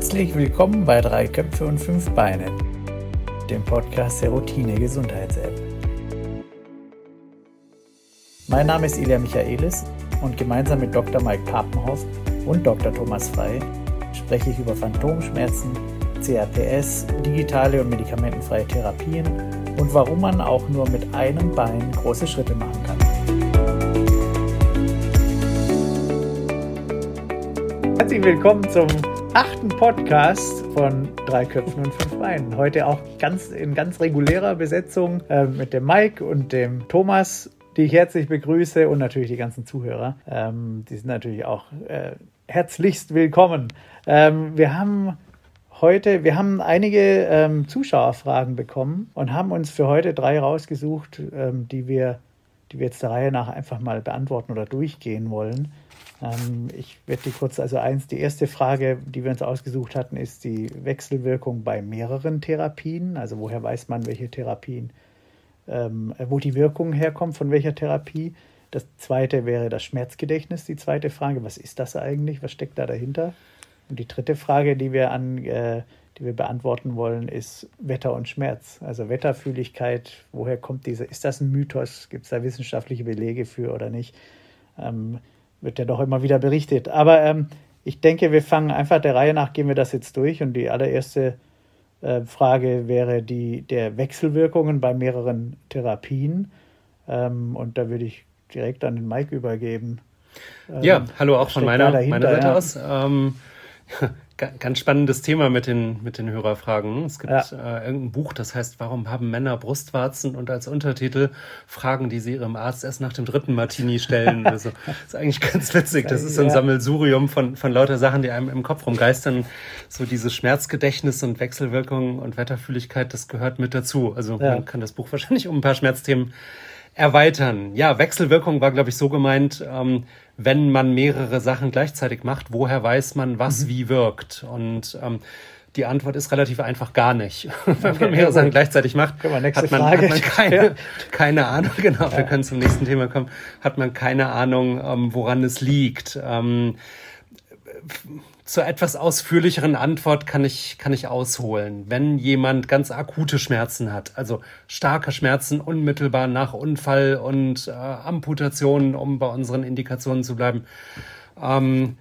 Herzlich willkommen bei Drei Köpfe und Fünf Beine, dem Podcast der Routine Gesundheits-App. Mein Name ist Ilja Michaelis und gemeinsam mit Dr. Mike Papenhoff und Dr. Thomas Frei spreche ich über Phantomschmerzen, CRPS, digitale und medikamentenfreie Therapien und warum man auch nur mit einem Bein große Schritte machen kann. Herzlich willkommen zum achten Podcast von Drei Köpfen und Fünf Beinen. Heute auch ganz in ganz regulärer Besetzung äh, mit dem Mike und dem Thomas, die ich herzlich begrüße und natürlich die ganzen Zuhörer. Ähm, die sind natürlich auch äh, herzlichst willkommen. Ähm, wir haben heute, wir haben einige ähm, Zuschauerfragen bekommen und haben uns für heute drei rausgesucht, ähm, die wir, die wir jetzt der Reihe nach einfach mal beantworten oder durchgehen wollen. Ähm, ich werde die kurz, also eins, die erste Frage, die wir uns ausgesucht hatten, ist die Wechselwirkung bei mehreren Therapien. Also woher weiß man, welche Therapien, ähm, wo die Wirkung herkommt, von welcher Therapie. Das zweite wäre das Schmerzgedächtnis, die zweite Frage. Was ist das eigentlich? Was steckt da dahinter? Und die dritte Frage, die wir an, äh, die wir beantworten wollen, ist Wetter und Schmerz. Also Wetterfühligkeit, woher kommt diese? Ist das ein Mythos? Gibt es da wissenschaftliche Belege für oder nicht? Ähm, wird ja doch immer wieder berichtet. Aber ähm, ich denke, wir fangen einfach der Reihe nach, gehen wir das jetzt durch. Und die allererste äh, Frage wäre die der Wechselwirkungen bei mehreren Therapien. Ähm, und da würde ich direkt an den Mike übergeben. Ähm, ja, hallo auch von meiner, meiner Seite ja. aus. Ganz spannendes Thema mit den, mit den Hörerfragen. Es gibt ja. äh, irgendein Buch, das heißt, warum haben Männer Brustwarzen? Und als Untertitel Fragen, die sie ihrem Arzt erst nach dem dritten Martini stellen. also, das ist eigentlich ganz witzig. Das ist so ein Sammelsurium von, von lauter Sachen, die einem im Kopf rumgeistern. So dieses Schmerzgedächtnis und Wechselwirkung und Wetterfühligkeit, das gehört mit dazu. Also ja. man kann das Buch wahrscheinlich um ein paar Schmerzthemen erweitern. Ja, Wechselwirkung war, glaube ich, so gemeint, ähm, wenn man mehrere Sachen gleichzeitig macht, woher weiß man, was mhm. wie wirkt? Und ähm, die Antwort ist relativ einfach gar nicht. Wenn man mehrere Sachen gleichzeitig macht, hat man, hat man, keine, ja. keine Ahnung, genau, ja. wir können zum nächsten Thema kommen, hat man keine Ahnung, ähm, woran es liegt. Ähm, zur etwas ausführlicheren Antwort kann ich, kann ich ausholen. Wenn jemand ganz akute Schmerzen hat, also starke Schmerzen unmittelbar nach Unfall und äh, Amputationen, um bei unseren Indikationen zu bleiben, ähm,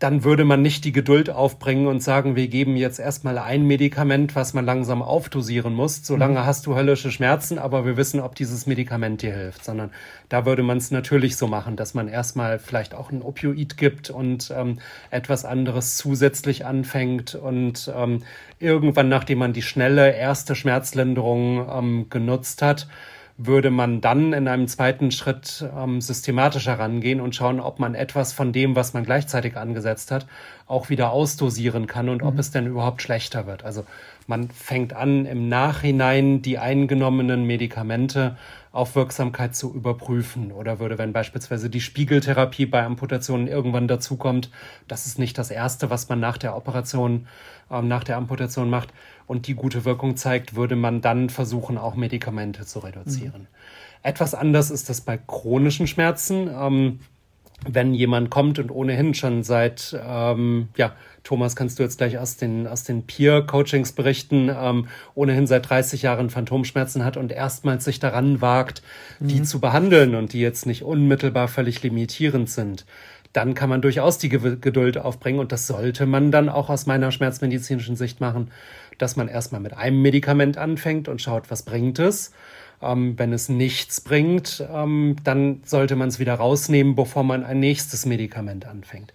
dann würde man nicht die Geduld aufbringen und sagen, wir geben jetzt erstmal ein Medikament, was man langsam aufdosieren muss. Solange mhm. hast du höllische Schmerzen, aber wir wissen, ob dieses Medikament dir hilft. Sondern da würde man es natürlich so machen, dass man erstmal vielleicht auch ein Opioid gibt und ähm, etwas anderes zusätzlich anfängt und ähm, irgendwann, nachdem man die schnelle erste Schmerzlinderung ähm, genutzt hat, würde man dann in einem zweiten Schritt ähm, systematischer rangehen und schauen, ob man etwas von dem, was man gleichzeitig angesetzt hat, auch wieder ausdosieren kann und mhm. ob es denn überhaupt schlechter wird. Also man fängt an, im Nachhinein die eingenommenen Medikamente auf Wirksamkeit zu überprüfen. Oder würde, wenn beispielsweise die Spiegeltherapie bei Amputationen irgendwann dazukommt, das ist nicht das Erste, was man nach der Operation, ähm, nach der Amputation macht, und die gute Wirkung zeigt, würde man dann versuchen, auch Medikamente zu reduzieren. Mhm. Etwas anders ist das bei chronischen Schmerzen. Ähm, wenn jemand kommt und ohnehin schon seit, ähm, ja, Thomas, kannst du jetzt gleich aus den, aus den Peer-Coachings berichten, ähm, ohnehin seit 30 Jahren Phantomschmerzen hat und erstmals sich daran wagt, mhm. die zu behandeln und die jetzt nicht unmittelbar völlig limitierend sind, dann kann man durchaus die Geduld aufbringen und das sollte man dann auch aus meiner schmerzmedizinischen Sicht machen, dass man erstmal mit einem Medikament anfängt und schaut, was bringt es. Ähm, wenn es nichts bringt, ähm, dann sollte man es wieder rausnehmen, bevor man ein nächstes Medikament anfängt.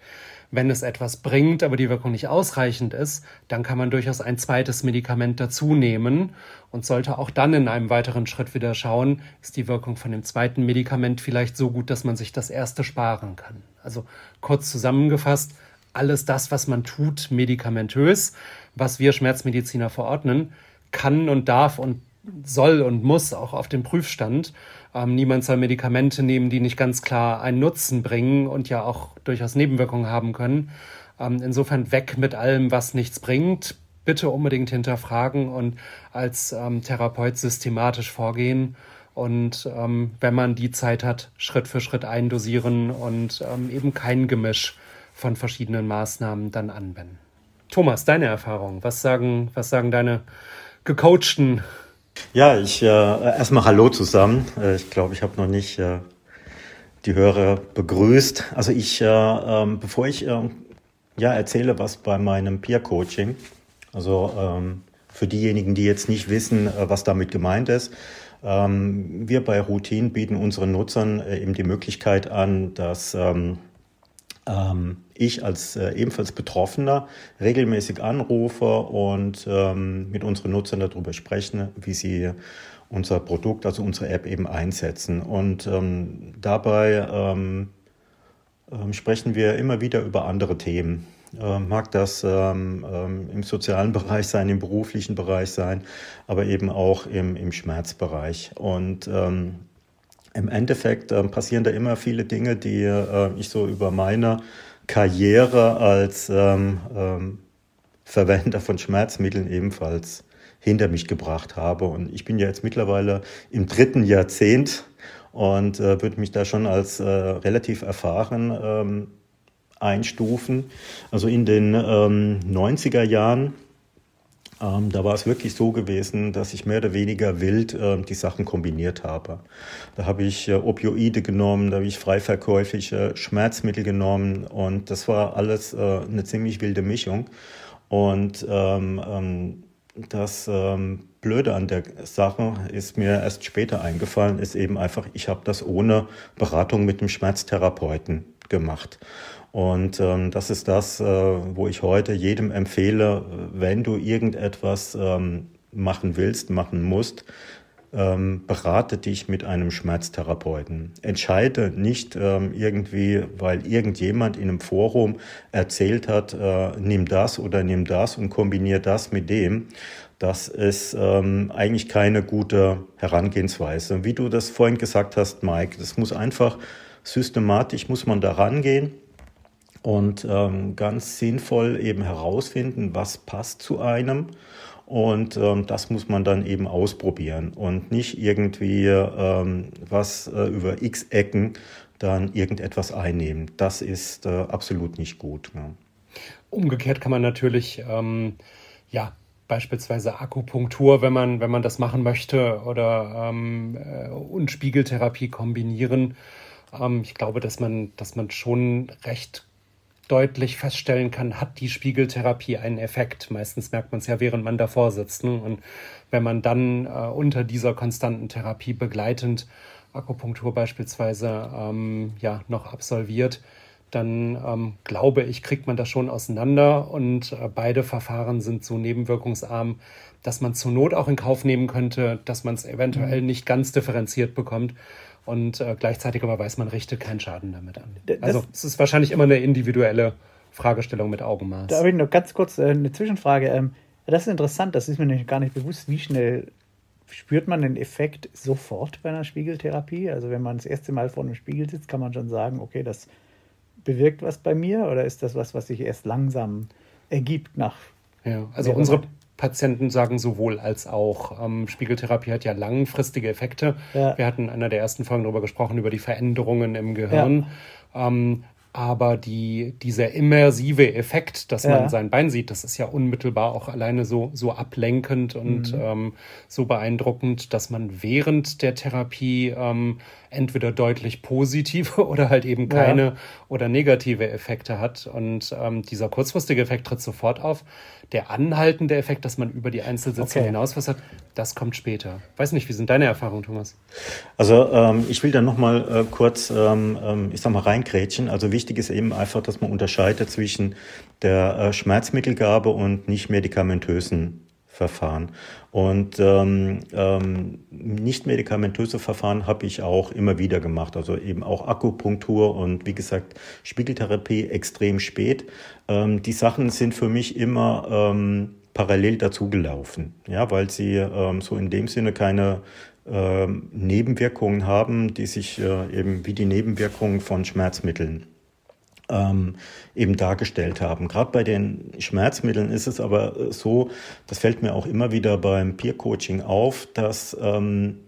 Wenn es etwas bringt, aber die Wirkung nicht ausreichend ist, dann kann man durchaus ein zweites Medikament dazu nehmen und sollte auch dann in einem weiteren Schritt wieder schauen, ist die Wirkung von dem zweiten Medikament vielleicht so gut, dass man sich das erste sparen kann. Also kurz zusammengefasst, alles das, was man tut, medikamentös, was wir Schmerzmediziner verordnen, kann und darf und soll und muss auch auf den Prüfstand. Ähm, niemand soll Medikamente nehmen, die nicht ganz klar einen Nutzen bringen und ja auch durchaus Nebenwirkungen haben können. Ähm, insofern weg mit allem, was nichts bringt. Bitte unbedingt hinterfragen und als ähm, Therapeut systematisch vorgehen. Und ähm, wenn man die Zeit hat, Schritt für Schritt eindosieren und ähm, eben kein Gemisch von verschiedenen Maßnahmen dann anwenden. Thomas, deine Erfahrung, was sagen, was sagen deine gecoachten? Ja, ich äh, erstmal Hallo zusammen. Äh, ich glaube, ich habe noch nicht äh, die Hörer begrüßt. Also ich, äh, ähm, bevor ich äh, ja erzähle, was bei meinem Peer Coaching, also ähm, für diejenigen, die jetzt nicht wissen, äh, was damit gemeint ist. Ähm, wir bei Routine bieten unseren Nutzern äh, eben die Möglichkeit an, dass ähm, ähm, ich als äh, ebenfalls Betroffener regelmäßig anrufe und mit unseren Nutzern darüber sprechen, wie sie unser Produkt, also unsere App eben einsetzen. Und dabei sprechen wir immer wieder über andere Themen. Ähm, mag das ähm, ähm, im sozialen Bereich sein, im beruflichen Bereich sein, aber eben auch im, im Schmerzbereich. Und ähm, im Endeffekt äh, passieren da immer viele Dinge, die äh, ich so über meine Karriere als ähm, ähm, Verwender von Schmerzmitteln ebenfalls hinter mich gebracht habe. Und ich bin ja jetzt mittlerweile im dritten Jahrzehnt und äh, würde mich da schon als äh, relativ erfahren ähm, einstufen. Also in den ähm, 90er Jahren, ähm, da war es wirklich so gewesen, dass ich mehr oder weniger wild äh, die Sachen kombiniert habe. Da habe ich äh, Opioide genommen, da habe ich freiverkäufliche Schmerzmittel genommen und das war alles äh, eine ziemlich wilde Mischung. Und ähm, ähm das ähm, Blöde an der Sache ist mir erst später eingefallen, ist eben einfach, ich habe das ohne Beratung mit dem Schmerztherapeuten gemacht. Und ähm, das ist das, äh, wo ich heute jedem empfehle, wenn du irgendetwas ähm, machen willst, machen musst, ähm, berate dich mit einem Schmerztherapeuten. Entscheide nicht ähm, irgendwie, weil irgendjemand in einem Forum erzählt hat, äh, nimm das oder nimm das und kombiniere das mit dem. Das ist ähm, eigentlich keine gute Herangehensweise. Wie du das vorhin gesagt hast, Mike, das muss einfach systematisch, muss man da rangehen und ähm, ganz sinnvoll eben herausfinden, was passt zu einem. Und ähm, das muss man dann eben ausprobieren und nicht irgendwie ähm, was äh, über x Ecken dann irgendetwas einnehmen. Das ist äh, absolut nicht gut. Ja. Umgekehrt kann man natürlich, ähm, ja, beispielsweise Akupunktur, wenn man, wenn man das machen möchte, oder ähm, äh, und Spiegeltherapie kombinieren. Ähm, ich glaube, dass man, dass man schon recht deutlich feststellen kann, hat die Spiegeltherapie einen Effekt. Meistens merkt man es ja, während man davor sitzt. Ne? Und wenn man dann äh, unter dieser konstanten Therapie begleitend Akupunktur beispielsweise ähm, ja, noch absolviert, dann ähm, glaube ich, kriegt man das schon auseinander und äh, beide Verfahren sind so nebenwirkungsarm, dass man zur Not auch in Kauf nehmen könnte, dass man es eventuell mhm. nicht ganz differenziert bekommt und äh, gleichzeitig aber weiß man, richtet keinen Schaden damit an. Also es ist wahrscheinlich immer eine individuelle Fragestellung mit Augenmaß. Da habe ich noch ganz kurz äh, eine Zwischenfrage. Ähm, das ist interessant, das ist mir nämlich gar nicht bewusst, wie schnell spürt man den Effekt sofort bei einer Spiegeltherapie? Also wenn man das erste Mal vor einem Spiegel sitzt, kann man schon sagen, okay, das bewirkt was bei mir oder ist das was, was sich erst langsam ergibt nach. Ja, also unsere Patienten sagen sowohl als auch. Ähm, Spiegeltherapie hat ja langfristige Effekte. Ja. Wir hatten in einer der ersten Folgen darüber gesprochen, über die Veränderungen im Gehirn. Ja. Ähm, aber die, dieser immersive Effekt, dass ja. man sein Bein sieht, das ist ja unmittelbar auch alleine so, so ablenkend und mhm. ähm, so beeindruckend, dass man während der Therapie ähm, entweder deutlich positive oder halt eben keine ja. oder negative Effekte hat. Und ähm, dieser kurzfristige Effekt tritt sofort auf. Der anhaltende Effekt, dass man über die Einzelsitzung okay. hinaus was hat, das kommt später. Weiß nicht, wie sind deine Erfahrungen, Thomas? Also ähm, ich will da nochmal äh, kurz, ähm, ähm, ich sag mal, reinkrätschen. Also wichtig ist eben einfach, dass man unterscheidet zwischen der äh, Schmerzmittelgabe und nicht medikamentösen Verfahren. Und ähm, ähm, nicht medikamentöse Verfahren habe ich auch immer wieder gemacht. Also eben auch Akupunktur und wie gesagt Spiegeltherapie extrem spät. Ähm, die Sachen sind für mich immer ähm, parallel dazugelaufen, ja, weil sie ähm, so in dem Sinne keine ähm, Nebenwirkungen haben, die sich äh, eben wie die Nebenwirkungen von Schmerzmitteln ähm, eben dargestellt haben. Gerade bei den Schmerzmitteln ist es aber äh, so, das fällt mir auch immer wieder beim Peer-Coaching auf, dass ähm,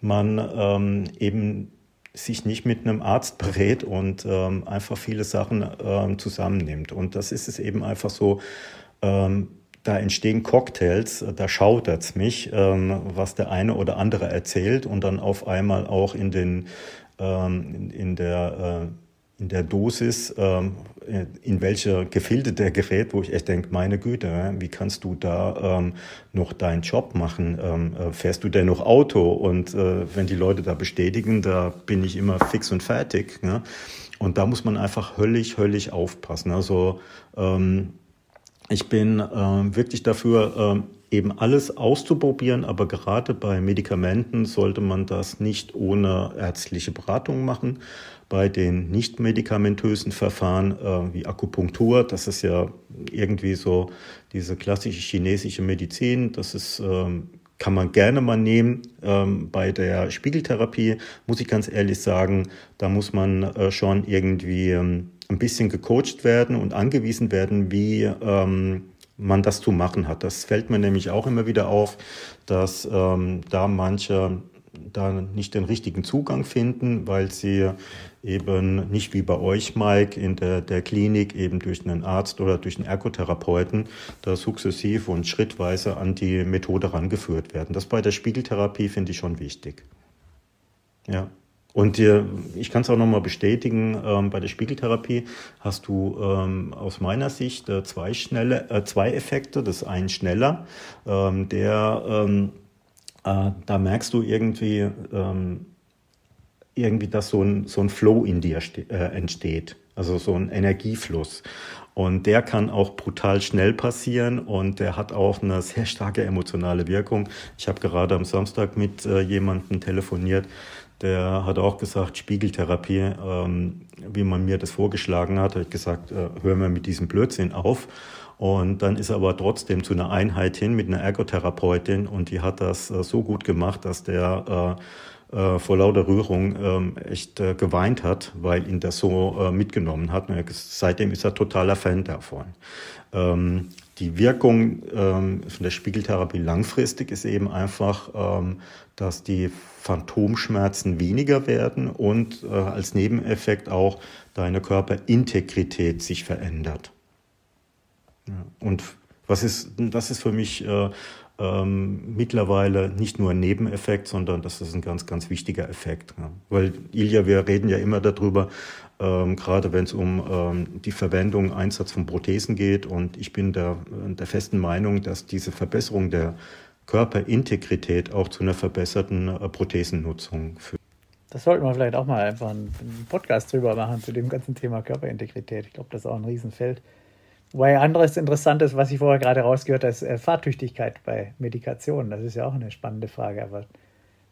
man ähm, eben sich nicht mit einem Arzt berät und ähm, einfach viele Sachen ähm, zusammennimmt. Und das ist es eben einfach so, ähm, da entstehen Cocktails, da schaudert es mich, ähm, was der eine oder andere erzählt und dann auf einmal auch in den ähm, in, in der äh, in der Dosis, ähm, in welche Gefilde der gerät, wo ich echt denke, meine Güte, wie kannst du da ähm, noch deinen Job machen? Ähm, äh, fährst du denn noch Auto? Und äh, wenn die Leute da bestätigen, da bin ich immer fix und fertig. Ne? Und da muss man einfach höllisch, höllisch aufpassen. Also ähm, ich bin äh, wirklich dafür, äh, eben alles auszuprobieren, aber gerade bei Medikamenten sollte man das nicht ohne ärztliche Beratung machen. Bei den nicht medikamentösen Verfahren äh, wie Akupunktur, das ist ja irgendwie so diese klassische chinesische Medizin, das ist ähm, kann man gerne mal nehmen. Ähm, bei der Spiegeltherapie muss ich ganz ehrlich sagen, da muss man äh, schon irgendwie ähm, ein bisschen gecoacht werden und angewiesen werden, wie ähm, man das zu machen hat. Das fällt mir nämlich auch immer wieder auf, dass ähm, da manche da nicht den richtigen Zugang finden, weil sie eben nicht wie bei euch, Mike, in der, der Klinik eben durch einen Arzt oder durch einen Ergotherapeuten da sukzessiv und schrittweise an die Methode rangeführt werden. Das bei der Spiegeltherapie finde ich schon wichtig. Ja. Und dir, ich kann es auch nochmal bestätigen, ähm, bei der Spiegeltherapie hast du ähm, aus meiner Sicht äh, zwei, schnelle, äh, zwei Effekte. Das ein schneller, ähm, der ähm, äh, da merkst du irgendwie, ähm, irgendwie, dass so ein, so ein Flow in dir äh, entsteht, also so ein Energiefluss. Und der kann auch brutal schnell passieren und der hat auch eine sehr starke emotionale Wirkung. Ich habe gerade am Samstag mit äh, jemandem telefoniert, der hat auch gesagt, Spiegeltherapie, ähm, wie man mir das vorgeschlagen hat, hat gesagt, äh, hören wir mit diesem Blödsinn auf. Und dann ist er aber trotzdem zu einer Einheit hin mit einer Ergotherapeutin und die hat das äh, so gut gemacht, dass der äh, äh, vor lauter Rührung ähm, echt äh, geweint hat, weil ihn das so äh, mitgenommen hat. Und seitdem ist er totaler Fan davon. Ähm, die Wirkung ähm, von der Spiegeltherapie langfristig ist eben einfach, ähm, dass die Phantomschmerzen weniger werden und äh, als Nebeneffekt auch deine Körperintegrität sich verändert. Ja. Und was ist, das ist für mich äh, ähm, mittlerweile nicht nur ein Nebeneffekt, sondern das ist ein ganz, ganz wichtiger Effekt. Ja. Weil, Ilja, wir reden ja immer darüber, ähm, gerade wenn es um ähm, die Verwendung, Einsatz von Prothesen geht. Und ich bin der, der festen Meinung, dass diese Verbesserung der Körperintegrität auch zu einer verbesserten äh, Prothesennutzung führt. Das sollten wir vielleicht auch mal einfach einen Podcast drüber machen zu dem ganzen Thema Körperintegrität. Ich glaube, das ist auch ein Riesenfeld. Wobei anderes Interessantes, was ich vorher gerade rausgehört habe, ist äh, Fahrtüchtigkeit bei Medikationen. Das ist ja auch eine spannende Frage, aber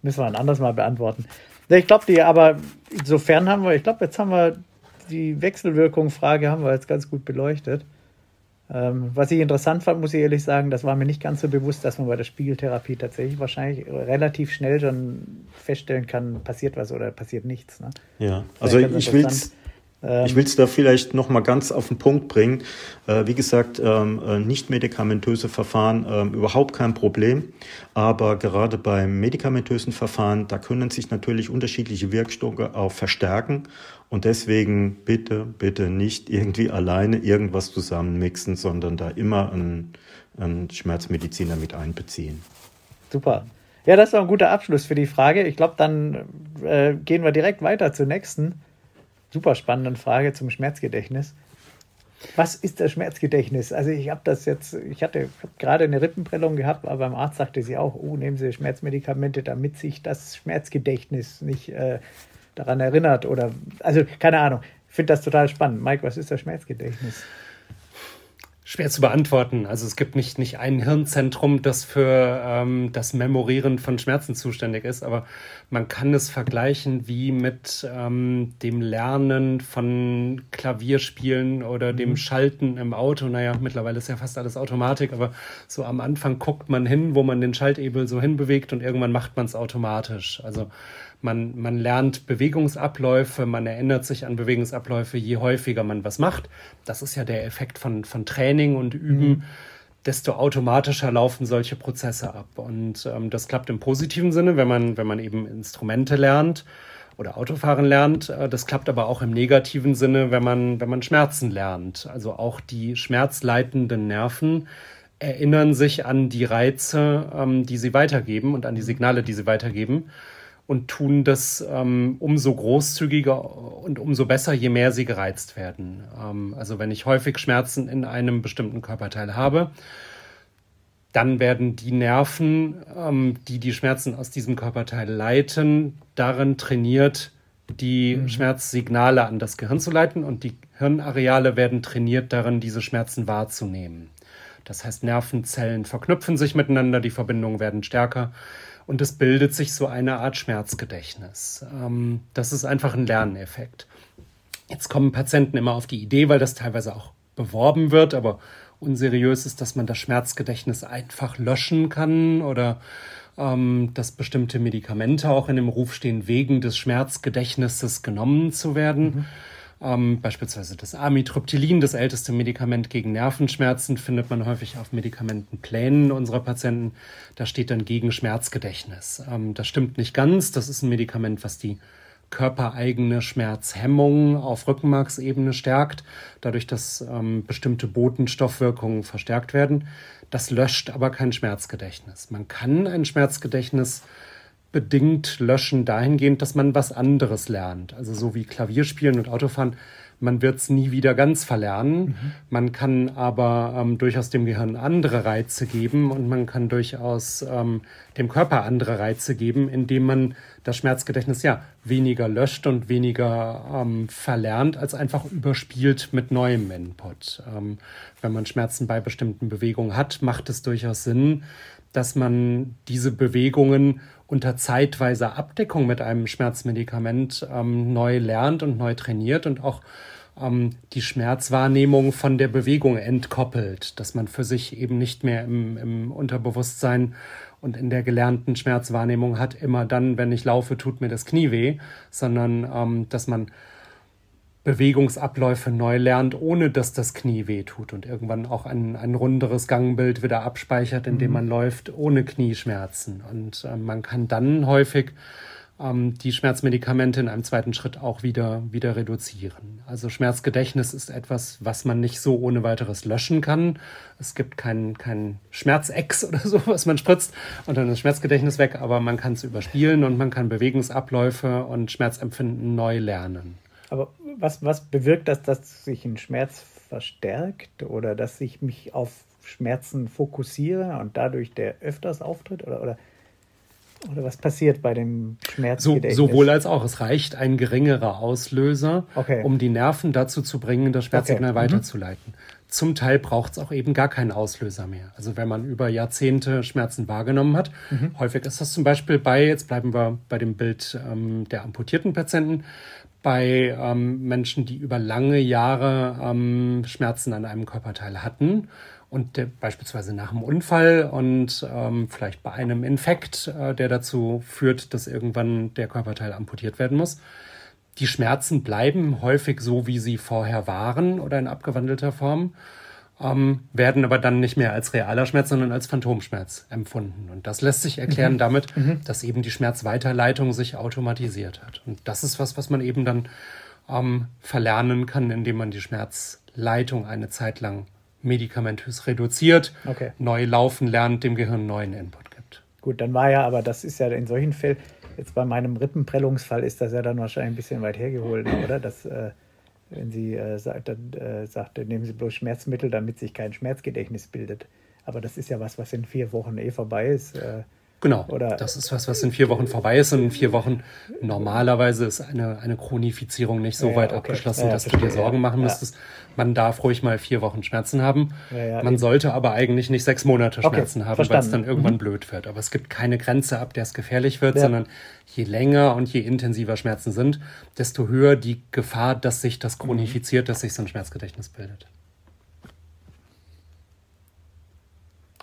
müssen wir ein anderes Mal beantworten. Ich glaube, die, aber insofern haben wir, ich glaube, jetzt haben wir die Wechselwirkung-Frage haben wir jetzt ganz gut beleuchtet. Ähm, was ich interessant fand, muss ich ehrlich sagen, das war mir nicht ganz so bewusst, dass man bei der Spiegeltherapie tatsächlich wahrscheinlich relativ schnell schon feststellen kann, passiert was oder passiert nichts. Ne? Ja, also ich will es ich will es da vielleicht noch mal ganz auf den Punkt bringen. Äh, wie gesagt, ähm, äh, nicht medikamentöse Verfahren ähm, überhaupt kein Problem, aber gerade beim medikamentösen Verfahren, da können sich natürlich unterschiedliche Wirkstoffe auch verstärken und deswegen bitte, bitte nicht irgendwie alleine irgendwas zusammenmixen, sondern da immer einen, einen Schmerzmediziner mit einbeziehen. Super. Ja, das war ein guter Abschluss für die Frage. Ich glaube, dann äh, gehen wir direkt weiter zur nächsten super spannenden Frage zum Schmerzgedächtnis. Was ist das Schmerzgedächtnis? Also ich habe das jetzt, ich hatte gerade eine Rippenprellung gehabt, aber beim Arzt sagte sie auch, oh, nehmen Sie Schmerzmedikamente, damit sich das Schmerzgedächtnis nicht äh, daran erinnert oder, also keine Ahnung. Finde das total spannend. Mike, was ist das Schmerzgedächtnis? Schwer zu beantworten. Also es gibt nicht, nicht ein Hirnzentrum, das für ähm, das Memorieren von Schmerzen zuständig ist, aber man kann es vergleichen wie mit ähm, dem Lernen von Klavierspielen oder dem mhm. Schalten im Auto. Naja, mittlerweile ist ja fast alles Automatik, aber so am Anfang guckt man hin, wo man den Schaltebel so hinbewegt und irgendwann macht man es automatisch. Also man, man lernt Bewegungsabläufe, man erinnert sich an Bewegungsabläufe, je häufiger man was macht. Das ist ja der Effekt von, von Training und Üben. Mhm. Desto automatischer laufen solche Prozesse ab. Und ähm, das klappt im positiven Sinne, wenn man, wenn man eben Instrumente lernt oder Autofahren lernt. Äh, das klappt aber auch im negativen Sinne, wenn man, wenn man Schmerzen lernt. Also auch die schmerzleitenden Nerven erinnern sich an die Reize, ähm, die sie weitergeben und an die Signale, die sie weitergeben und tun das ähm, umso großzügiger und umso besser, je mehr sie gereizt werden. Ähm, also wenn ich häufig Schmerzen in einem bestimmten Körperteil habe, dann werden die Nerven, ähm, die die Schmerzen aus diesem Körperteil leiten, darin trainiert, die mhm. Schmerzsignale an das Gehirn zu leiten und die Hirnareale werden trainiert darin, diese Schmerzen wahrzunehmen. Das heißt, Nervenzellen verknüpfen sich miteinander, die Verbindungen werden stärker und es bildet sich so eine Art Schmerzgedächtnis. Ähm, das ist einfach ein Lerneffekt. Jetzt kommen Patienten immer auf die Idee, weil das teilweise auch beworben wird, aber unseriös ist, dass man das Schmerzgedächtnis einfach löschen kann oder ähm, dass bestimmte Medikamente auch in dem Ruf stehen, wegen des Schmerzgedächtnisses genommen zu werden. Mhm. Ähm, beispielsweise das Amitriptylin, das älteste Medikament gegen Nervenschmerzen, findet man häufig auf Medikamentenplänen unserer Patienten. Da steht dann gegen Schmerzgedächtnis. Ähm, das stimmt nicht ganz. Das ist ein Medikament, was die körpereigene Schmerzhemmung auf Rückenmarksebene stärkt, dadurch, dass ähm, bestimmte Botenstoffwirkungen verstärkt werden. Das löscht aber kein Schmerzgedächtnis. Man kann ein Schmerzgedächtnis bedingt löschen dahingehend, dass man was anderes lernt. Also so wie Klavierspielen und Autofahren man wird es nie wieder ganz verlernen. Mhm. Man kann aber ähm, durchaus dem Gehirn andere Reize geben und man kann durchaus ähm, dem Körper andere Reize geben, indem man das Schmerzgedächtnis ja weniger löscht und weniger ähm, verlernt, als einfach überspielt mit neuem Input. Ähm, wenn man Schmerzen bei bestimmten Bewegungen hat, macht es durchaus Sinn, dass man diese Bewegungen unter zeitweiser Abdeckung mit einem Schmerzmedikament ähm, neu lernt und neu trainiert und auch ähm, die Schmerzwahrnehmung von der Bewegung entkoppelt, dass man für sich eben nicht mehr im, im Unterbewusstsein und in der gelernten Schmerzwahrnehmung hat, immer dann, wenn ich laufe, tut mir das Knie weh, sondern ähm, dass man Bewegungsabläufe neu lernt, ohne dass das Knie weh tut und irgendwann auch ein, ein runderes Gangbild wieder abspeichert, indem mhm. man läuft ohne Knieschmerzen. Und äh, man kann dann häufig ähm, die Schmerzmedikamente in einem zweiten Schritt auch wieder, wieder reduzieren. Also Schmerzgedächtnis ist etwas, was man nicht so ohne weiteres löschen kann. Es gibt kein, kein Schmerzex oder so, was man spritzt und dann ist Schmerzgedächtnis weg, aber man kann es überspielen und man kann Bewegungsabläufe und Schmerzempfinden neu lernen. Aber was, was bewirkt das, dass sich ein Schmerz verstärkt oder dass ich mich auf Schmerzen fokussiere und dadurch der öfters auftritt? Oder, oder oder was passiert bei dem Schmerzgedächtnis? So, sowohl als auch. Es reicht ein geringerer Auslöser, okay. um die Nerven dazu zu bringen, das Schmerzsignal okay. Mhm. weiterzuleiten. Mhm. Zum Teil braucht es auch eben gar keinen Auslöser mehr. Also wenn man über Jahrzehnte Schmerzen wahrgenommen hat, mhm. häufig ist das zum Beispiel bei, jetzt bleiben wir bei dem Bild ähm, der amputierten Patienten, bei ähm, Menschen, die über lange Jahre ähm, Schmerzen an einem Körperteil hatten und der, beispielsweise nach einem Unfall und ähm, vielleicht bei einem Infekt, äh, der dazu führt, dass irgendwann der Körperteil amputiert werden muss. Die Schmerzen bleiben häufig so, wie sie vorher waren oder in abgewandelter Form, ähm, werden aber dann nicht mehr als realer Schmerz, sondern als Phantomschmerz empfunden. Und das lässt sich erklären mhm. damit, mhm. dass eben die Schmerzweiterleitung sich automatisiert hat. Und das ist was, was man eben dann ähm, verlernen kann, indem man die Schmerzleitung eine Zeit lang medikamentös reduziert, okay. neu laufen lernt, dem Gehirn neuen Input gibt. Gut, dann war ja, aber das ist ja in solchen Fällen, jetzt bei meinem Rippenprellungsfall ist das ja dann wahrscheinlich ein bisschen weit hergeholt, oder? Das, äh, wenn sie äh, sagt, dann, äh, sagt, nehmen Sie bloß Schmerzmittel, damit sich kein Schmerzgedächtnis bildet. Aber das ist ja was, was in vier Wochen eh vorbei ist. Äh, Genau. Oder das ist was, was in vier Wochen vorbei ist. Und in vier Wochen normalerweise ist eine, eine Chronifizierung nicht so ja, weit okay. abgeschlossen, ja, dass verstehe, du dir Sorgen machen müsstest. Man darf ruhig mal vier Wochen Schmerzen haben. Man sollte aber eigentlich nicht sechs Monate Schmerzen okay, haben, weil es dann irgendwann mhm. blöd wird. Aber es gibt keine Grenze, ab der es gefährlich wird, sondern je länger und je intensiver Schmerzen sind, desto höher die Gefahr, dass sich das chronifiziert, dass sich so ein Schmerzgedächtnis bildet.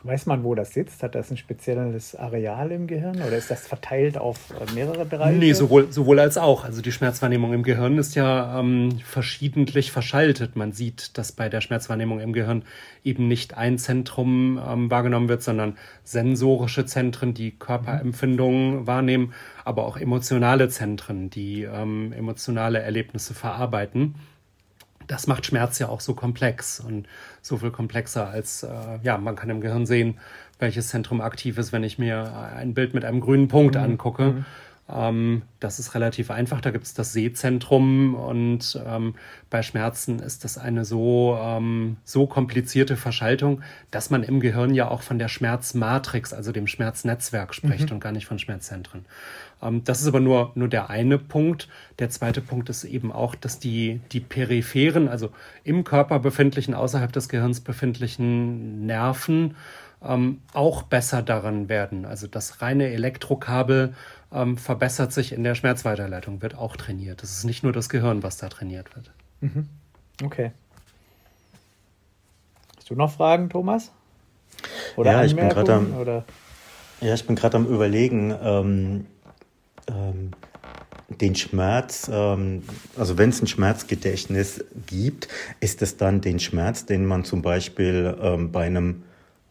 Weiß man, wo das sitzt? Hat das ein spezielles Areal im Gehirn oder ist das verteilt auf äh, mehrere Bereiche? Nee, sowohl, sowohl als auch. Also die Schmerzwahrnehmung im Gehirn ist ja ähm, verschiedentlich verschaltet. Man sieht, dass bei der Schmerzwahrnehmung im Gehirn eben nicht ein Zentrum ähm, wahrgenommen wird, sondern sensorische Zentren, die Körperempfindungen wahrnehmen, aber auch emotionale Zentren, die ähm, emotionale Erlebnisse verarbeiten das macht Schmerz ja auch so komplex und so viel komplexer als, äh, ja, man kann im Gehirn sehen, welches Zentrum aktiv ist, wenn ich mir ein Bild mit einem grünen Punkt mhm. angucke. Mhm. Ähm, das ist relativ einfach. Da gibt es das Sehzentrum und ähm, bei Schmerzen ist das eine so, ähm, so komplizierte Verschaltung, dass man im Gehirn ja auch von der Schmerzmatrix, also dem Schmerznetzwerk spricht mhm. und gar nicht von Schmerzzentren. Ähm, das ist aber nur, nur der eine Punkt. Der zweite Punkt ist eben auch, dass die, die peripheren, also im Körper befindlichen, außerhalb des Gehirns befindlichen Nerven ähm, auch besser daran werden. Also das reine Elektrokabel ähm, verbessert sich in der Schmerzweiterleitung, wird auch trainiert. Es ist nicht nur das Gehirn, was da trainiert wird. Mhm. Okay. Hast du noch Fragen, Thomas? Oder ja, ich bin gerade am, Ja, ich bin gerade am Überlegen. Ähm, ähm, den Schmerz, ähm, also wenn es ein Schmerzgedächtnis gibt, ist es dann den Schmerz, den man zum Beispiel ähm, bei einem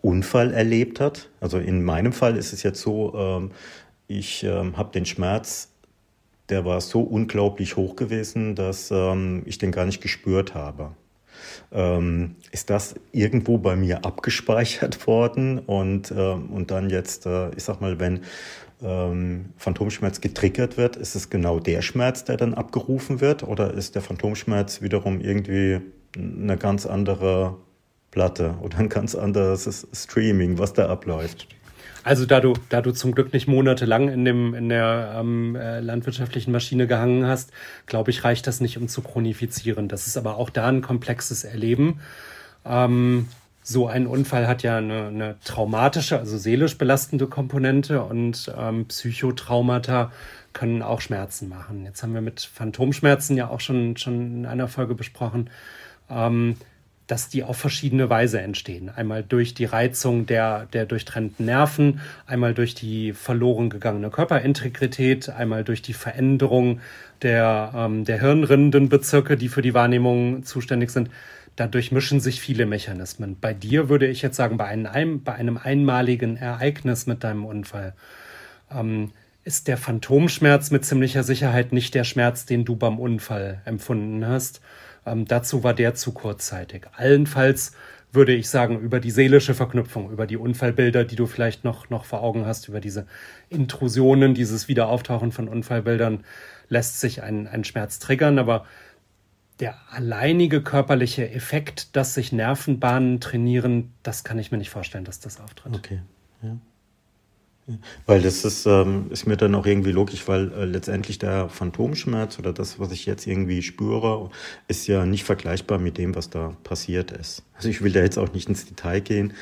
Unfall erlebt hat. Also in meinem Fall ist es jetzt so, ähm, ich ähm, habe den Schmerz, der war so unglaublich hoch gewesen, dass ähm, ich den gar nicht gespürt habe. Ähm, ist das irgendwo bei mir abgespeichert worden und, ähm, und dann jetzt, äh, ich sag mal, wenn ähm, Phantomschmerz getriggert wird, ist es genau der Schmerz, der dann abgerufen wird oder ist der Phantomschmerz wiederum irgendwie eine ganz andere Platte oder ein ganz anderes Streaming, was da abläuft? Also da du, da du zum Glück nicht monatelang in, dem, in der ähm, äh, landwirtschaftlichen Maschine gehangen hast, glaube ich, reicht das nicht, um zu chronifizieren. Das ist aber auch da ein komplexes Erleben. Ähm, so ein Unfall hat ja eine, eine traumatische, also seelisch belastende Komponente und ähm, Psychotraumata können auch Schmerzen machen. Jetzt haben wir mit Phantomschmerzen ja auch schon, schon in einer Folge besprochen. Ähm, dass die auf verschiedene Weise entstehen. Einmal durch die Reizung der, der durchtrennten Nerven, einmal durch die verloren gegangene Körperintegrität, einmal durch die Veränderung der, ähm, der Hirnrindenbezirke, die für die Wahrnehmung zuständig sind. Dadurch mischen sich viele Mechanismen. Bei dir würde ich jetzt sagen, bei einem, bei einem einmaligen Ereignis mit deinem Unfall ähm, ist der Phantomschmerz mit ziemlicher Sicherheit nicht der Schmerz, den du beim Unfall empfunden hast, ähm, dazu war der zu kurzzeitig. Allenfalls würde ich sagen, über die seelische Verknüpfung, über die Unfallbilder, die du vielleicht noch, noch vor Augen hast, über diese Intrusionen, dieses Wiederauftauchen von Unfallbildern, lässt sich ein, ein Schmerz triggern. Aber der alleinige körperliche Effekt, dass sich Nervenbahnen trainieren, das kann ich mir nicht vorstellen, dass das auftritt. Okay. Ja. Weil das ist, ähm, ist mir dann auch irgendwie logisch, weil äh, letztendlich der Phantomschmerz oder das, was ich jetzt irgendwie spüre, ist ja nicht vergleichbar mit dem, was da passiert ist. Also ich will da jetzt auch nicht ins Detail gehen.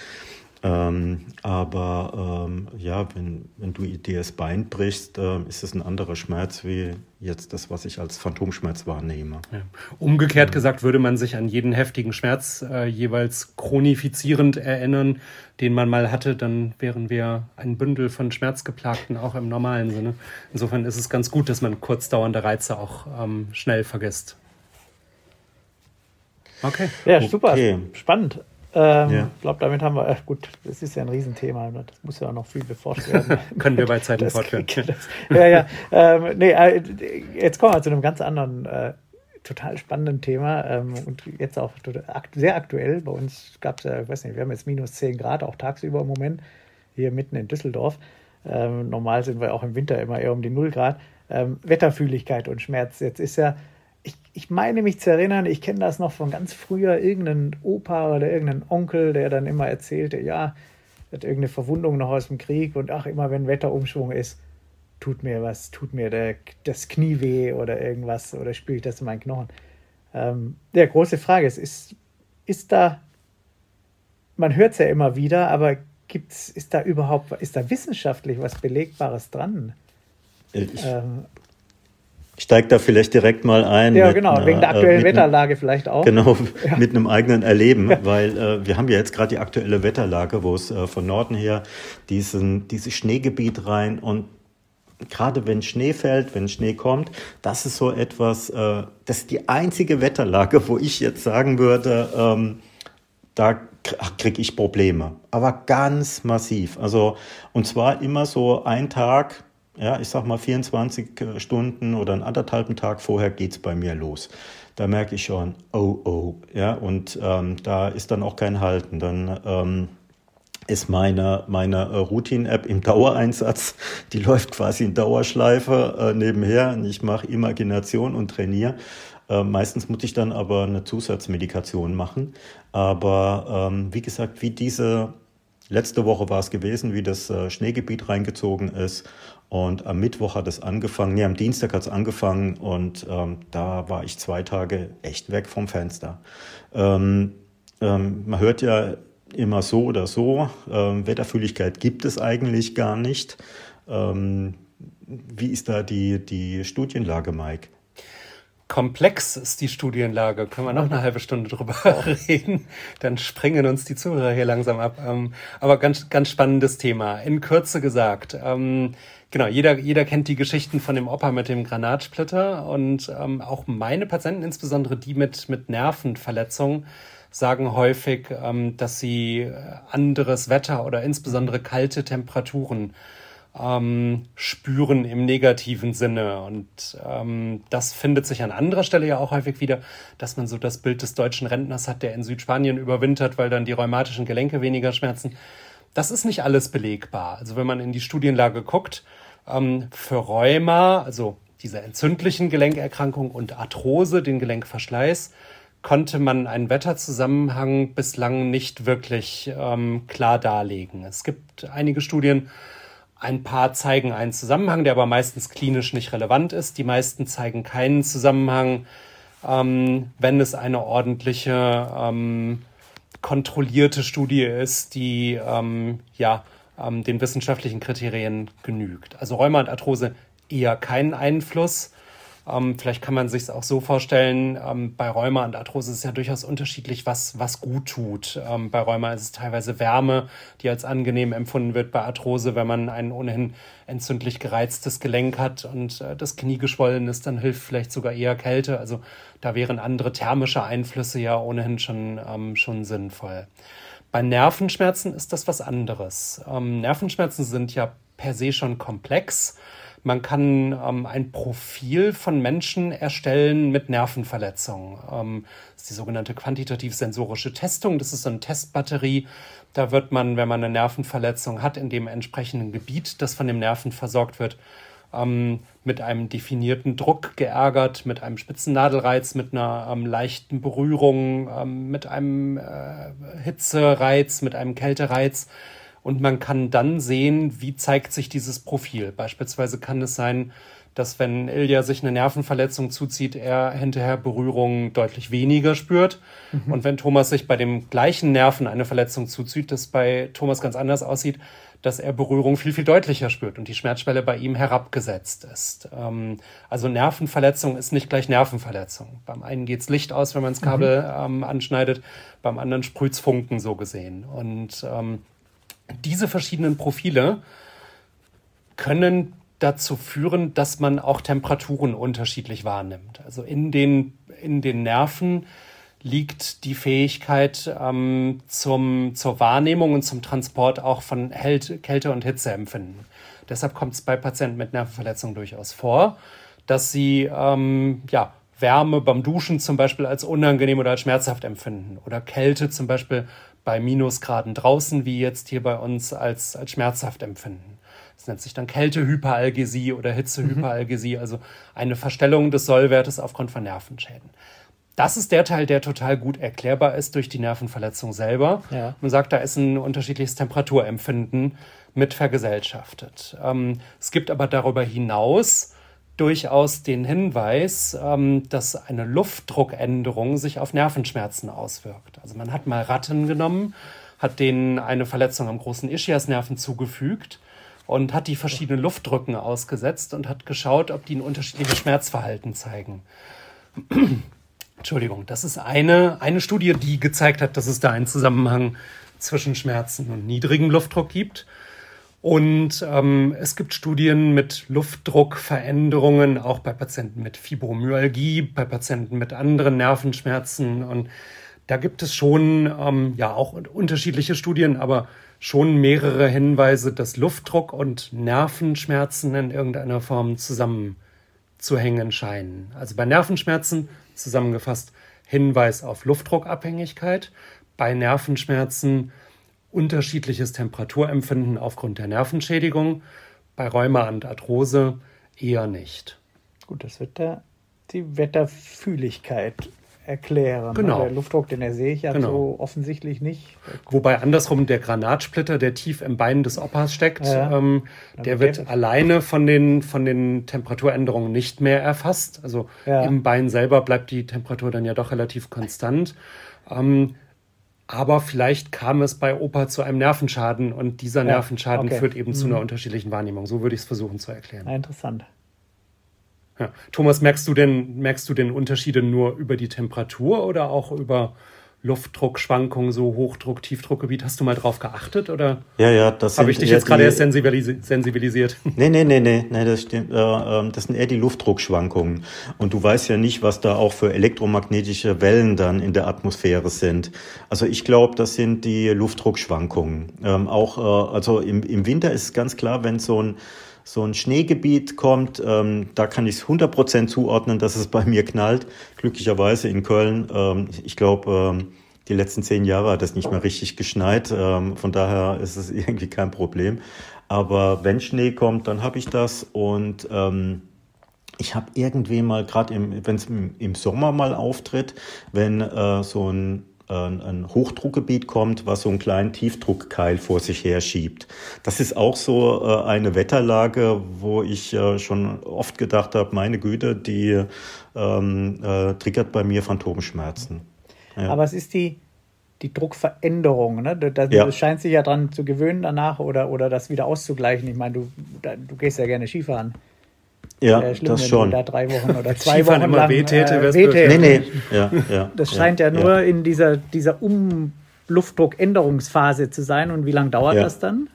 Ähm, aber ähm, ja, wenn, wenn du dir das Bein brichst, äh, ist es ein anderer Schmerz wie jetzt das, was ich als Phantomschmerz wahrnehme. Ja. Umgekehrt ja. gesagt würde man sich an jeden heftigen Schmerz äh, jeweils chronifizierend erinnern, den man mal hatte, dann wären wir ein Bündel von Schmerzgeplagten auch im normalen Sinne. Insofern ist es ganz gut, dass man kurzdauernde Reize auch ähm, schnell vergisst. Okay. Ja, super. Okay. Spannend. Ähm, ja. Ich glaube, damit haben wir, äh, gut, das ist ja ein Riesenthema, das muss ja auch noch viel beforscht werden. Können wir bei Zeiten fortführen. ja, ja. Ähm, nee, äh, jetzt kommen wir zu einem ganz anderen, äh, total spannenden Thema ähm, und jetzt auch sehr aktuell. Bei uns gab es ja, ich weiß nicht, wir haben jetzt minus 10 Grad, auch tagsüber im Moment, hier mitten in Düsseldorf. Ähm, normal sind wir auch im Winter immer eher um die 0 Grad. Ähm, Wetterfühligkeit und Schmerz. Jetzt ist ja ich, ich meine mich zu erinnern, ich kenne das noch von ganz früher, irgendein Opa oder irgendein Onkel, der dann immer erzählte, ja, hat irgendeine Verwundung noch aus dem Krieg und ach, immer wenn Wetterumschwung ist, tut mir was, tut mir der, das Knie weh oder irgendwas oder spüre ich das in meinen Knochen. Ähm, ja, große Frage ist, ist, ist da, man hört es ja immer wieder, aber gibt's, ist da überhaupt, ist da wissenschaftlich was Belegbares dran? Ich, ähm, steige da vielleicht direkt mal ein. Ja, genau, einer, wegen der aktuellen äh, Wetterlage vielleicht auch. Genau, ja. mit einem eigenen Erleben, ja. weil äh, wir haben ja jetzt gerade die aktuelle Wetterlage, wo es äh, von Norden her diesen, dieses Schneegebiet rein und gerade wenn Schnee fällt, wenn Schnee kommt, das ist so etwas, äh, das ist die einzige Wetterlage, wo ich jetzt sagen würde, ähm, da kriege ich Probleme. Aber ganz massiv. Also, und zwar immer so ein Tag, ja, ich sag mal 24 äh, Stunden oder einen anderthalben Tag vorher geht es bei mir los. Da merke ich schon, oh, oh, ja, und ähm, da ist dann auch kein Halten. Dann ähm, ist meine, meine äh, Routine-App im Dauereinsatz, die läuft quasi in Dauerschleife äh, nebenher. Ich mache Imagination und trainiere. Äh, meistens muss ich dann aber eine Zusatzmedikation machen. Aber ähm, wie gesagt, wie diese letzte Woche war es gewesen, wie das äh, Schneegebiet reingezogen ist. Und am Mittwoch hat es angefangen, nee, am Dienstag hat es angefangen und ähm, da war ich zwei Tage echt weg vom Fenster. Ähm, ähm, man hört ja immer so oder so, ähm, Wetterfühligkeit gibt es eigentlich gar nicht. Ähm, wie ist da die, die Studienlage, Mike? komplex ist die Studienlage. Können wir noch eine halbe Stunde drüber reden? Dann springen uns die Zuhörer hier langsam ab. Ähm, aber ganz, ganz spannendes Thema. In Kürze gesagt. Ähm, genau, jeder, jeder kennt die Geschichten von dem Opa mit dem Granatsplitter und ähm, auch meine Patienten, insbesondere die mit, mit Nervenverletzungen, sagen häufig, dass sie anderes Wetter oder insbesondere kalte Temperaturen ähm, spüren im negativen Sinne. Und ähm, das findet sich an anderer Stelle ja auch häufig wieder, dass man so das Bild des deutschen Rentners hat, der in Südspanien überwintert, weil dann die rheumatischen Gelenke weniger schmerzen. Das ist nicht alles belegbar. Also wenn man in die Studienlage guckt, ähm, für Rheuma, also diese entzündlichen Gelenkerkrankungen und Arthrose, den Gelenkverschleiß, konnte man einen Wetterzusammenhang bislang nicht wirklich ähm, klar darlegen. Es gibt einige Studien, ein paar zeigen einen Zusammenhang, der aber meistens klinisch nicht relevant ist. Die meisten zeigen keinen Zusammenhang, ähm, wenn es eine ordentliche, ähm, kontrollierte Studie ist, die ähm, ja, ähm, den wissenschaftlichen Kriterien genügt. Also Rheuma und Arthrose eher keinen Einfluss. Ähm, vielleicht kann man sich es auch so vorstellen, ähm, bei Rheuma und Arthrose ist es ja durchaus unterschiedlich, was, was gut tut. Ähm, bei Rheuma ist es teilweise Wärme, die als angenehm empfunden wird. Bei Arthrose, wenn man ein ohnehin entzündlich gereiztes Gelenk hat und äh, das Knie geschwollen ist, dann hilft vielleicht sogar eher Kälte. Also da wären andere thermische Einflüsse ja ohnehin schon, ähm, schon sinnvoll. Bei Nervenschmerzen ist das was anderes. Ähm, Nervenschmerzen sind ja per se schon komplex. Man kann ähm, ein Profil von Menschen erstellen mit Nervenverletzungen. Ähm, das ist die sogenannte quantitativ-sensorische Testung. Das ist so eine Testbatterie. Da wird man, wenn man eine Nervenverletzung hat, in dem entsprechenden Gebiet, das von dem Nerven versorgt wird, ähm, mit einem definierten Druck geärgert, mit einem Spitzennadelreiz, mit einer ähm, leichten Berührung, ähm, mit einem äh, Hitzereiz, mit einem Kältereiz und man kann dann sehen, wie zeigt sich dieses Profil. Beispielsweise kann es sein, dass wenn Ilja sich eine Nervenverletzung zuzieht, er hinterher Berührungen deutlich weniger spürt. Mhm. Und wenn Thomas sich bei dem gleichen Nerven eine Verletzung zuzieht, das bei Thomas ganz anders aussieht, dass er Berührung viel, viel deutlicher spürt und die Schmerzschwelle bei ihm herabgesetzt ist. Ähm, also Nervenverletzung ist nicht gleich Nervenverletzung. Beim einen geht's Licht aus, wenn man das Kabel mhm. ähm, anschneidet, beim anderen sprüht's Funken so gesehen. Und ähm, diese verschiedenen Profile können dazu führen, dass man auch Temperaturen unterschiedlich wahrnimmt. Also in den, in den Nerven liegt die Fähigkeit ähm, zum, zur Wahrnehmung und zum Transport auch von Kälte- und Hitzeempfinden. Deshalb kommt es bei Patienten mit Nervenverletzungen durchaus vor, dass sie ähm, ja, Wärme beim Duschen zum Beispiel als unangenehm oder als schmerzhaft empfinden oder Kälte zum Beispiel bei Minusgraden draußen, wie jetzt hier bei uns, als, als schmerzhaft empfinden. Das nennt sich dann Kältehyperalgesie oder Hitzehyperalgesie, mhm. also eine Verstellung des Sollwertes aufgrund von Nervenschäden. Das ist der Teil, der total gut erklärbar ist durch die Nervenverletzung selber. Ja. Man sagt, da ist ein unterschiedliches Temperaturempfinden mit vergesellschaftet. Ähm, es gibt aber darüber hinaus durchaus den Hinweis, ähm, dass eine Luftdruckänderung sich auf Nervenschmerzen auswirkt. Also man hat mal Ratten genommen, hat denen eine Verletzung am großen Ischiasnerven zugefügt und hat die verschiedenen Luftdrücken ausgesetzt und hat geschaut, ob die ein unterschiedliches Schmerzverhalten zeigen. Entschuldigung, das ist eine, eine Studie, die gezeigt hat, dass es da einen Zusammenhang zwischen Schmerzen und niedrigem Luftdruck gibt. Und ähm, es gibt Studien mit Luftdruckveränderungen, auch bei Patienten mit Fibromyalgie, bei Patienten mit anderen Nervenschmerzen. Und da gibt es schon ähm, ja auch unterschiedliche Studien, aber schon mehrere Hinweise, dass Luftdruck und Nervenschmerzen in irgendeiner Form zusammenzuhängen scheinen. Also bei Nervenschmerzen zusammengefasst Hinweis auf Luftdruckabhängigkeit, bei Nervenschmerzen unterschiedliches Temperaturempfinden aufgrund der Nervenschädigung, bei Rheuma und Arthrose eher nicht. Gut, das wird da die Wetterfühligkeit erklären. Ne? Genau. Der Luftdruck, den sehe ich ja genau. so offensichtlich nicht. Wobei andersrum der Granatsplitter, der tief im Bein des Opas steckt, ja, ähm, der wird der alleine von den, von den Temperaturänderungen nicht mehr erfasst. Also ja. im Bein selber bleibt die Temperatur dann ja doch relativ konstant. Ähm, aber vielleicht kam es bei Opa zu einem Nervenschaden und dieser ja, Nervenschaden okay. führt eben mhm. zu einer unterschiedlichen Wahrnehmung. So würde ich es versuchen zu erklären. Ja, interessant. Ja. Thomas, merkst du denn, merkst du denn Unterschiede nur über die Temperatur oder auch über Luftdruckschwankungen, so Hochdruck, Tiefdruckgebiet. Hast du mal drauf geachtet oder? Ja, ja, das Habe ich dich jetzt gerade erst sensibilisiert? Nee, nee, nee, nee, nee das, stimmt, äh, ähm, das sind eher die Luftdruckschwankungen. Und du weißt ja nicht, was da auch für elektromagnetische Wellen dann in der Atmosphäre sind. Also ich glaube, das sind die Luftdruckschwankungen. Ähm, auch, äh, also im, im Winter ist es ganz klar, wenn so ein so ein Schneegebiet kommt, ähm, da kann ich es 100% zuordnen, dass es bei mir knallt. Glücklicherweise in Köln, ähm, ich glaube, ähm, die letzten zehn Jahre hat es nicht mehr richtig geschneit. Ähm, von daher ist es irgendwie kein Problem. Aber wenn Schnee kommt, dann habe ich das und ähm, ich habe irgendwie mal, gerade wenn es im, im, Sommer mal auftritt, wenn äh, so ein ein Hochdruckgebiet kommt, was so einen kleinen Tiefdruckkeil vor sich her schiebt. Das ist auch so äh, eine Wetterlage, wo ich äh, schon oft gedacht habe, meine Güte, die ähm, äh, triggert bei mir Phantomschmerzen. Ja. Aber es ist die, die Druckveränderung, ne? Das, ja. scheint sich ja dran zu gewöhnen danach oder, oder das wieder auszugleichen. Ich meine, du, du gehst ja gerne Skifahren. Ja, das schlimm, das schon. da drei Wochen oder zwei Wochen immer lang wehtäte, äh, wehtäte. Nee, nee. Ja, ja, das scheint ja, ja nur in dieser, dieser Umluftdruckänderungsphase zu sein. Und wie lange dauert das dann?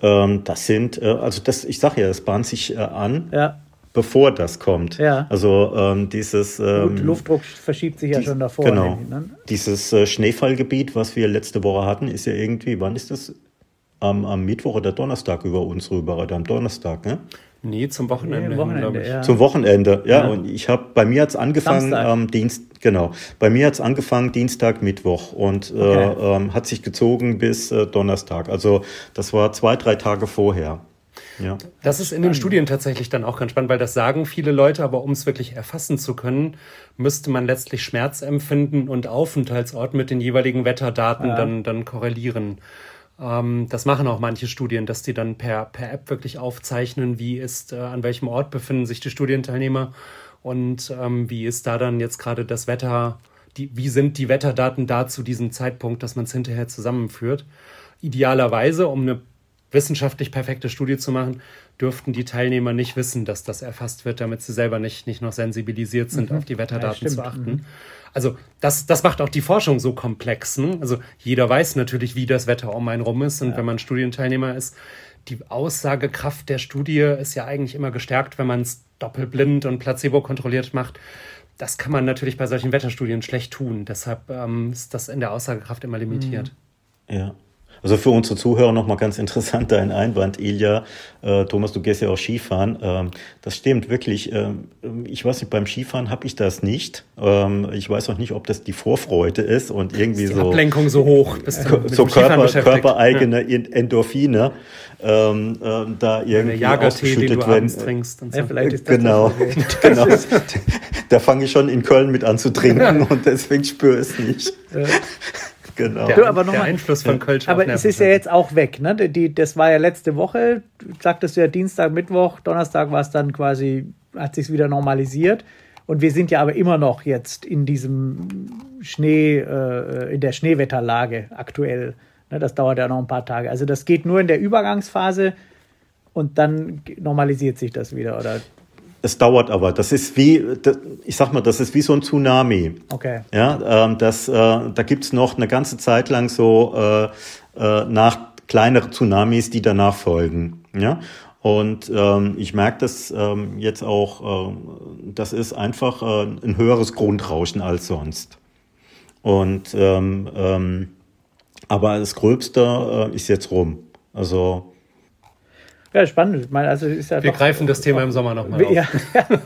Ähm, das sind, äh, also das, ich sage ja, das bahnt sich äh, an. Ja bevor das kommt. Ja. Also ähm, dieses ähm, Gut, Luftdruck verschiebt sich ja die, schon davor. Genau. Ne? Dieses äh, Schneefallgebiet, was wir letzte Woche hatten, ist ja irgendwie, wann ist das? Am, am Mittwoch oder Donnerstag über uns rüber oder am Donnerstag, ne? Nee, zum Wochenende. Nee, Wochenende ja. Zum Wochenende, ja. ja. Und ich habe bei mir hat's angefangen am ähm, Dienst, genau. Bei mir hat's angefangen Dienstag, Mittwoch und äh, okay. äh, ähm, hat sich gezogen bis äh, Donnerstag. Also das war zwei, drei Tage vorher. Ja. Das ist in den Studien tatsächlich dann auch ganz spannend, weil das sagen viele Leute, aber um es wirklich erfassen zu können, müsste man letztlich Schmerzempfinden und Aufenthaltsort mit den jeweiligen Wetterdaten ja. dann, dann korrelieren. Ähm, das machen auch manche Studien, dass die dann per, per App wirklich aufzeichnen, wie ist, äh, an welchem Ort befinden sich die Studienteilnehmer und ähm, wie ist da dann jetzt gerade das Wetter, die, wie sind die Wetterdaten da zu diesem Zeitpunkt, dass man es hinterher zusammenführt. Idealerweise, um eine wissenschaftlich perfekte Studie zu machen, dürften die Teilnehmer nicht wissen, dass das erfasst wird, damit sie selber nicht, nicht noch sensibilisiert sind, mhm. auf die Wetterdaten ja, zu achten. Mhm. Also das, das macht auch die Forschung so komplex. Ne? Also jeder weiß natürlich, wie das Wetter um einen rum ist. Und ja. wenn man Studienteilnehmer ist, die Aussagekraft der Studie ist ja eigentlich immer gestärkt, wenn man es doppelblind und placebo kontrolliert macht. Das kann man natürlich bei solchen Wetterstudien schlecht tun. Deshalb ähm, ist das in der Aussagekraft immer limitiert. Ja. Also für unsere Zuhörer nochmal ganz interessant dein Einwand, Ilja. Äh, Thomas, du gehst ja auch Skifahren. Ähm, das stimmt wirklich. Ähm, ich weiß nicht, beim Skifahren habe ich das nicht. Ähm, ich weiß auch nicht, ob das die Vorfreude ist und irgendwie ist die so. Ablenkung so hoch. Bist du so Körper, körpereigene ja. Endorphine. Ähm, äh, da irgendwie ausgeschüttet werden. Trinkst und so. ja, vielleicht ist das genau, genau. da fange ich schon in Köln mit an zu trinken und deswegen spüre ich es nicht. Genau. Der, aber noch der mal, Einfluss von Kölsch. Aber es ist ja jetzt auch weg. Ne? Die, das war ja letzte Woche, sagtest du ja Dienstag, Mittwoch, Donnerstag war es dann quasi, hat sich wieder normalisiert. Und wir sind ja aber immer noch jetzt in diesem Schnee, äh, in der Schneewetterlage aktuell. Ne? Das dauert ja noch ein paar Tage. Also das geht nur in der Übergangsphase und dann normalisiert sich das wieder, oder? Es dauert aber. Das ist wie, ich sag mal, das ist wie so ein Tsunami. Okay. Ja, ähm, das, äh, da gibt's noch eine ganze Zeit lang so äh, äh, nach kleinere Tsunamis, die danach folgen. Ja. Und ähm, ich merke das ähm, jetzt auch, äh, das ist einfach äh, ein höheres Grundrauschen als sonst. Und ähm, ähm, aber das Gröbste äh, ist jetzt rum. Also ja, spannend. Ich meine, also ist ja wir doch, greifen das Thema im Sommer nochmal auf. Ja,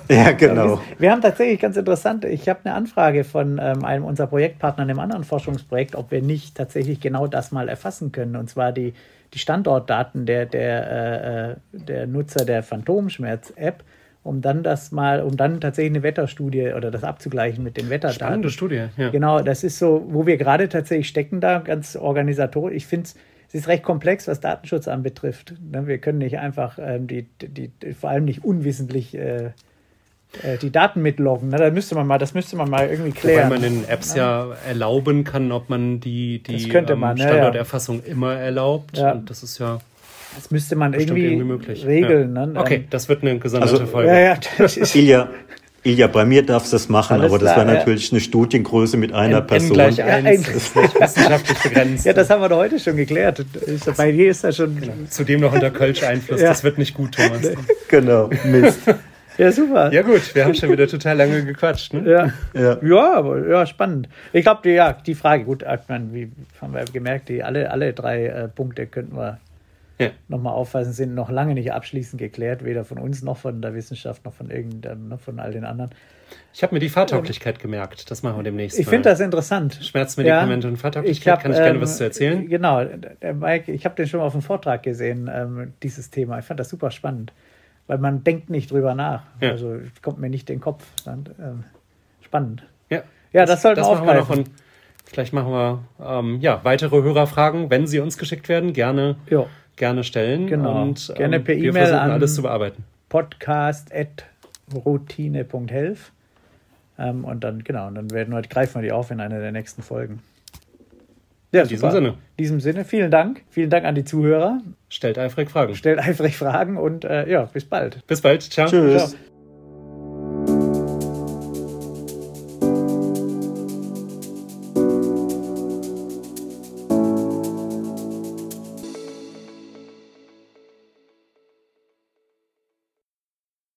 ja genau. Wir haben tatsächlich ganz interessant, ich habe eine Anfrage von ähm, einem unserer Partner in einem anderen Forschungsprojekt, ob wir nicht tatsächlich genau das mal erfassen können. Und zwar die, die Standortdaten der, der, äh, äh der Nutzer der Phantomschmerz-App um dann das mal, um dann tatsächlich eine Wetterstudie oder das abzugleichen mit den Wetterdaten. Spannende Studie, ja. Genau, das ist so, wo wir gerade tatsächlich stecken da, ganz organisatorisch. Ich finde es es ist recht komplex, was Datenschutz anbetrifft. Ne, wir können nicht einfach ähm, die, die, die, vor allem nicht unwissentlich äh, äh, die Daten mitloggen. Ne? Da müsste man mal, das müsste man mal irgendwie klären. Weil man in Apps ne? ja erlauben kann, ob man die, die ähm, man, Standorterfassung ja. immer erlaubt. Ja. Und das ist ja. Das müsste man irgendwie, irgendwie regeln. Ja. Ne? Okay, das wird eine gesonderte also, Folge. Ja, ja, das ist Ilja, Ilja, bei mir darfst du das machen, Alles aber das wäre natürlich eine Studiengröße mit einer N, Person. N gleich eins, ja, das ist nicht wissenschaftlich begrenzt. Ja, das haben wir doch heute schon geklärt. Bei dir ist das schon. Genau. Zudem noch unter Kölsch-Einfluss, ja. das wird nicht gut, Thomas. genau, Mist. Ja, super. Ja, gut, wir haben schon wieder total lange gequatscht. Ne? Ja. Ja. ja, aber ja, spannend. Ich glaube, ja, die Frage, gut, ich meine, wie haben wir gemerkt, die alle, alle drei äh, Punkte könnten wir ja. nochmal auffassen, sind noch lange nicht abschließend geklärt, weder von uns noch von der Wissenschaft noch von irgendeinem, noch von all den anderen. Ich habe mir die Fahrtauglichkeit ähm, gemerkt. Das machen wir demnächst. Ich finde das interessant. Schmerzmedikamente ja, und Fahrtauglichkeit. Ich hab, Kann ich gerne ähm, was zu erzählen? Genau. Der Mike, ich habe den schon mal auf dem Vortrag gesehen, ähm, dieses Thema. Ich fand das super spannend, weil man denkt nicht drüber nach. Ja. Also kommt mir nicht in den Kopf. Ähm, spannend. Ja. Ja, das, das sollten das wir aufgreifen. Vielleicht machen wir ähm, ja, weitere Hörerfragen, wenn sie uns geschickt werden, gerne, gerne stellen. Genau. Und, gerne per E-Mail an alles zu bearbeiten. podcast.routine.health ähm, und dann, genau, und dann werden wir, greifen wir die auf in einer der nächsten Folgen. Ja, in diesem Sinne. In diesem Sinne, vielen Dank. Vielen Dank an die Zuhörer. Stellt eifrig Fragen. Stellt eifrig Fragen und äh, ja, bis bald. Bis bald. Ciao. Tschüss. Ciao.